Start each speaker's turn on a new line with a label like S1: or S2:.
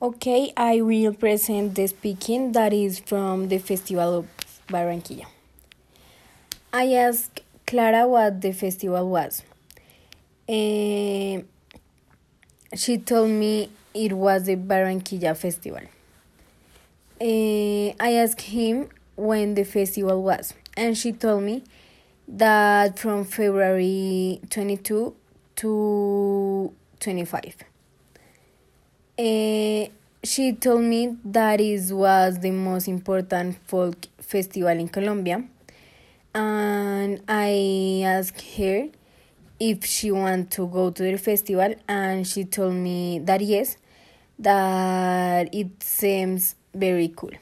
S1: Okay, I will present the speaking that is from the Festival of Barranquilla. I asked Clara what the festival was. Uh, she told me it was the Barranquilla Festival. Uh, I asked him when the festival was, and she told me that from February 22 to 25. Uh, she told me that it was the most important folk festival in Colombia, and I asked her if she wanted to go to the festival, and she told me that yes, that it seems very cool.